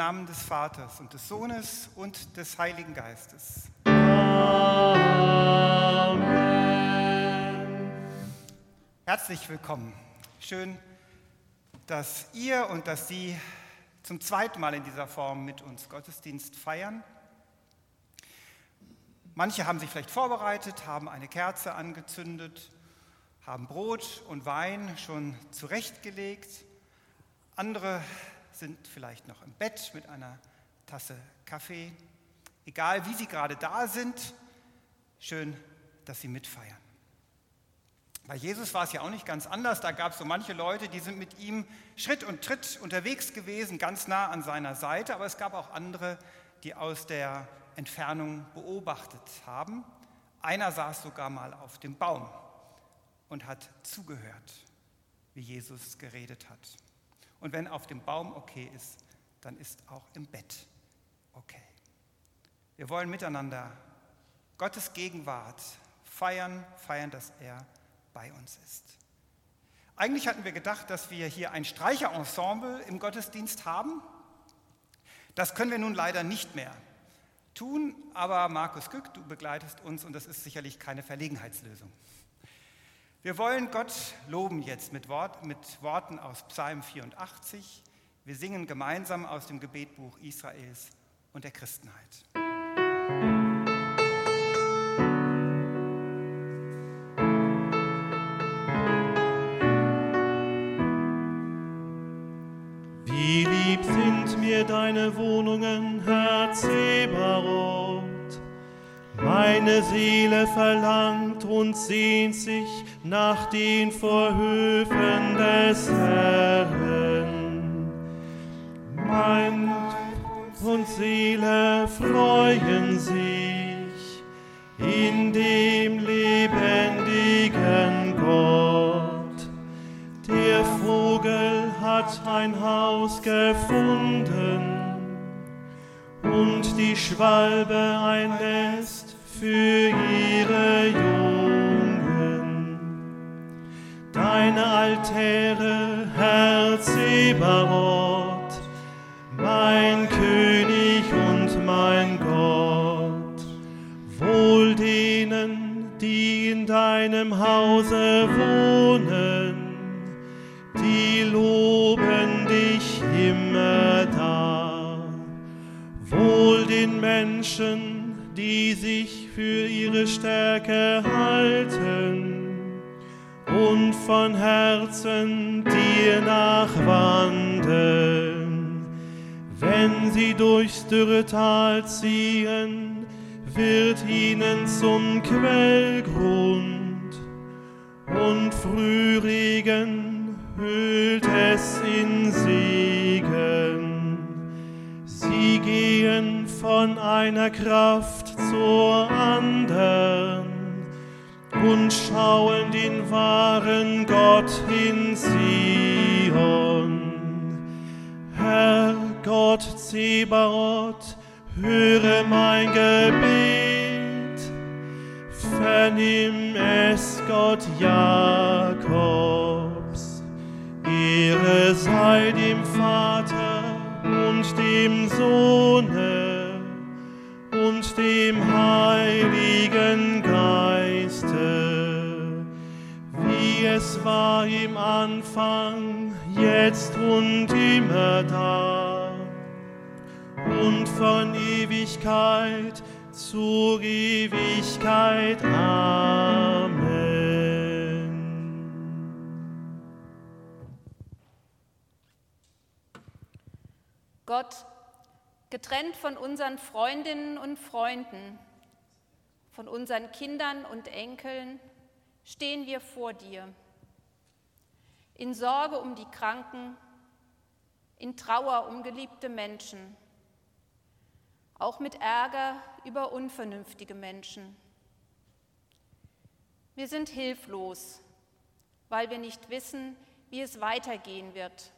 Namen des Vaters und des Sohnes und des Heiligen Geistes. Amen. Herzlich willkommen. Schön, dass ihr und dass Sie zum zweiten Mal in dieser Form mit uns Gottesdienst feiern. Manche haben sich vielleicht vorbereitet, haben eine Kerze angezündet, haben Brot und Wein schon zurechtgelegt. Andere sind vielleicht noch im Bett mit einer Tasse Kaffee. Egal wie Sie gerade da sind, schön, dass Sie mitfeiern. Bei Jesus war es ja auch nicht ganz anders. Da gab es so manche Leute, die sind mit ihm Schritt und Tritt unterwegs gewesen, ganz nah an seiner Seite. Aber es gab auch andere, die aus der Entfernung beobachtet haben. Einer saß sogar mal auf dem Baum und hat zugehört, wie Jesus geredet hat. Und wenn auf dem Baum okay ist, dann ist auch im Bett okay. Wir wollen miteinander Gottes Gegenwart feiern, feiern, dass er bei uns ist. Eigentlich hatten wir gedacht, dass wir hier ein Streicherensemble im Gottesdienst haben. Das können wir nun leider nicht mehr tun, aber Markus Gück, du begleitest uns und das ist sicherlich keine Verlegenheitslösung. Wir wollen Gott loben jetzt mit, Wort, mit Worten aus Psalm 84. Wir singen gemeinsam aus dem Gebetbuch Israels und der Christenheit. Wie Meine Seele verlangt und sehnt sich nach den Vorhöfen des Herrn. Mein und Seele freuen sich in dem lebendigen Gott. Der Vogel hat ein Haus gefunden und die Schwalbe ein Nest für ihre Jungen. Deine Altäre, Herr Zebaoth, mein König und mein Gott, wohl denen, die in deinem Hause wohnen, ihre Stärke halten und von Herzen dir nachwandeln. Wenn sie durchs Dürretal ziehen, wird ihnen zum Quellgrund und Frühregen hüllt es in Segen. Sie gehen von einer Kraft zur andern und schauen den wahren Gott in Zion. Herr Gott Zebaoth, höre mein Gebet, vernimm es, Gott Jakobs. Ehre sei dem Vater und dem Sohne wie es war im Anfang, jetzt und immer da und von Ewigkeit zu Ewigkeit. Amen. Gott, getrennt von unseren Freundinnen und Freunden, von unseren Kindern und Enkeln, stehen wir vor dir. In Sorge um die Kranken, in Trauer um geliebte Menschen, auch mit Ärger über unvernünftige Menschen. Wir sind hilflos, weil wir nicht wissen, wie es weitergehen wird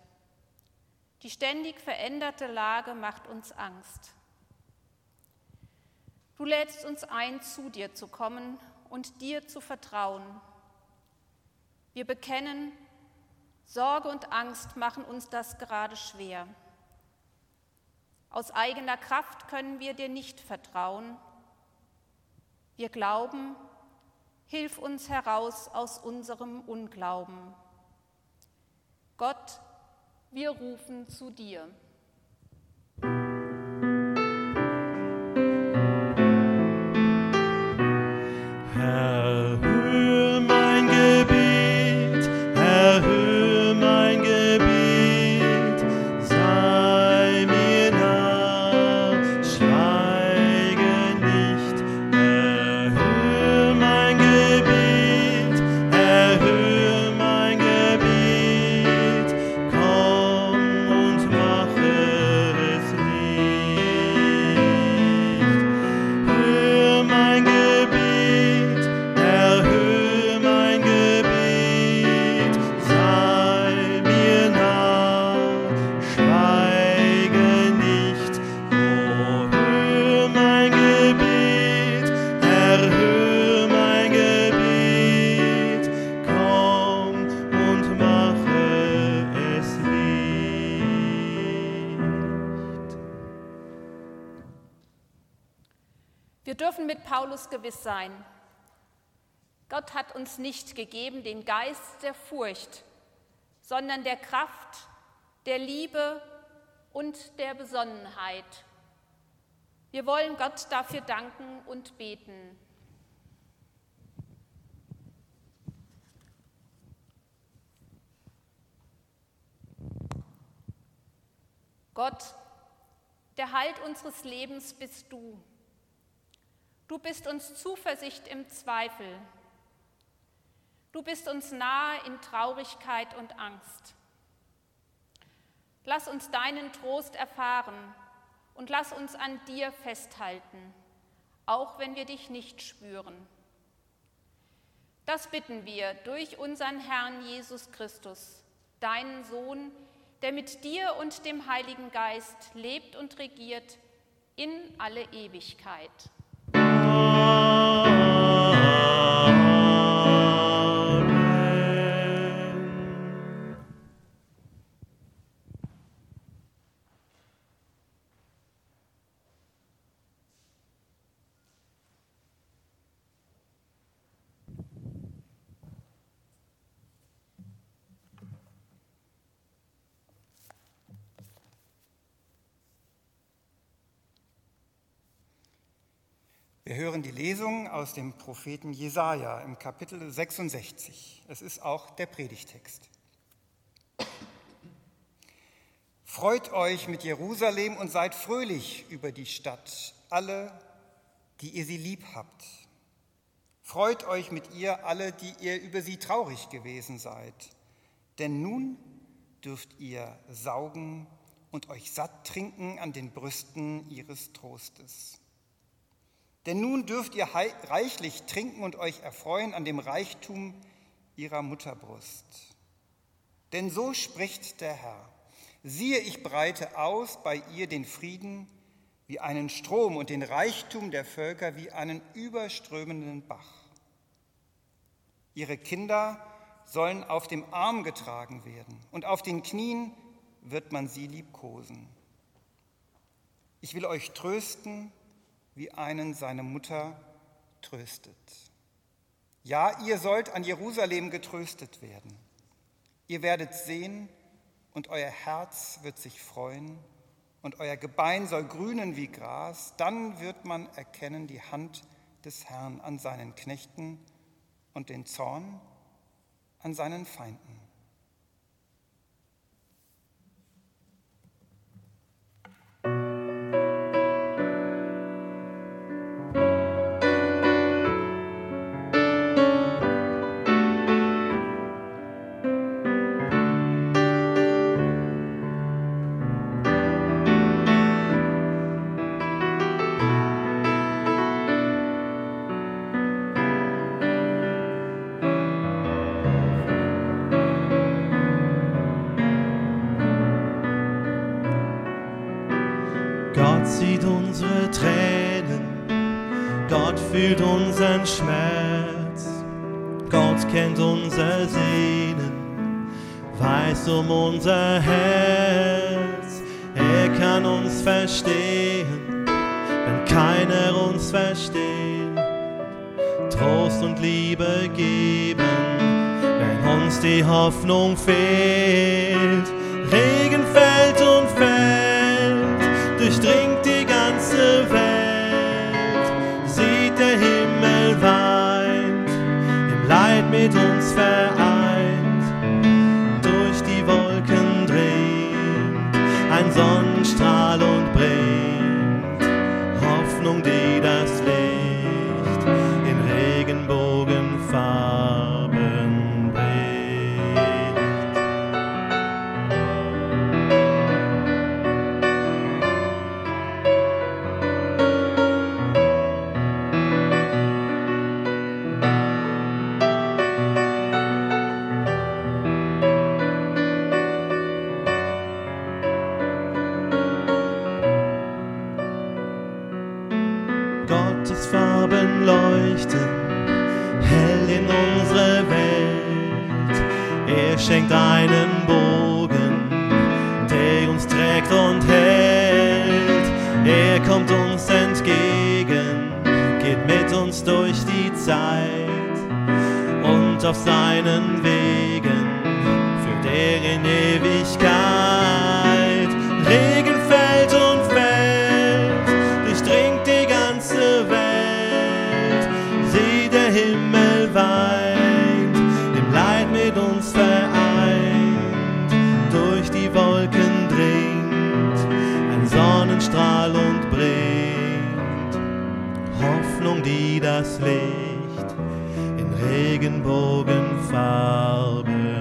die ständig veränderte Lage macht uns Angst. Du lädst uns ein, zu dir zu kommen und dir zu vertrauen. Wir bekennen, Sorge und Angst machen uns das gerade schwer. Aus eigener Kraft können wir dir nicht vertrauen. Wir glauben, hilf uns heraus aus unserem Unglauben. Gott, wir rufen zu dir. Paulus gewiss sein. Gott hat uns nicht gegeben den Geist der Furcht, sondern der Kraft, der Liebe und der Besonnenheit. Wir wollen Gott dafür danken und beten. Gott, der Halt unseres Lebens bist du. Du bist uns Zuversicht im Zweifel. Du bist uns nahe in Traurigkeit und Angst. Lass uns deinen Trost erfahren und lass uns an dir festhalten, auch wenn wir dich nicht spüren. Das bitten wir durch unseren Herrn Jesus Christus, deinen Sohn, der mit dir und dem Heiligen Geist lebt und regiert in alle Ewigkeit. come. Wir hören die Lesung aus dem Propheten Jesaja im Kapitel 66. Es ist auch der Predigtext. Freut euch mit Jerusalem und seid fröhlich über die Stadt, alle, die ihr sie lieb habt. Freut euch mit ihr, alle, die ihr über sie traurig gewesen seid. Denn nun dürft ihr saugen und euch satt trinken an den Brüsten ihres Trostes. Denn nun dürft ihr reichlich trinken und euch erfreuen an dem Reichtum ihrer Mutterbrust. Denn so spricht der Herr. Siehe, ich breite aus bei ihr den Frieden wie einen Strom und den Reichtum der Völker wie einen überströmenden Bach. Ihre Kinder sollen auf dem Arm getragen werden und auf den Knien wird man sie liebkosen. Ich will euch trösten wie einen seine Mutter tröstet. Ja, ihr sollt an Jerusalem getröstet werden. Ihr werdet sehen und euer Herz wird sich freuen und euer Gebein soll grünen wie Gras. Dann wird man erkennen die Hand des Herrn an seinen Knechten und den Zorn an seinen Feinden. Fühlt unseren Schmerz. Gott kennt unser Sehnen, weiß um unser Herz. Er kann uns verstehen, wenn keiner uns versteht? Trost und Liebe geben, wenn uns die Hoffnung fehlt. Regen strahlung. Trägt und hält. Er kommt uns entgegen, geht mit uns durch die Zeit und auf seinen Wegen führt er in Ewigkeit. Strahl und bringt, Hoffnung, die das Licht in Regenbogenfarben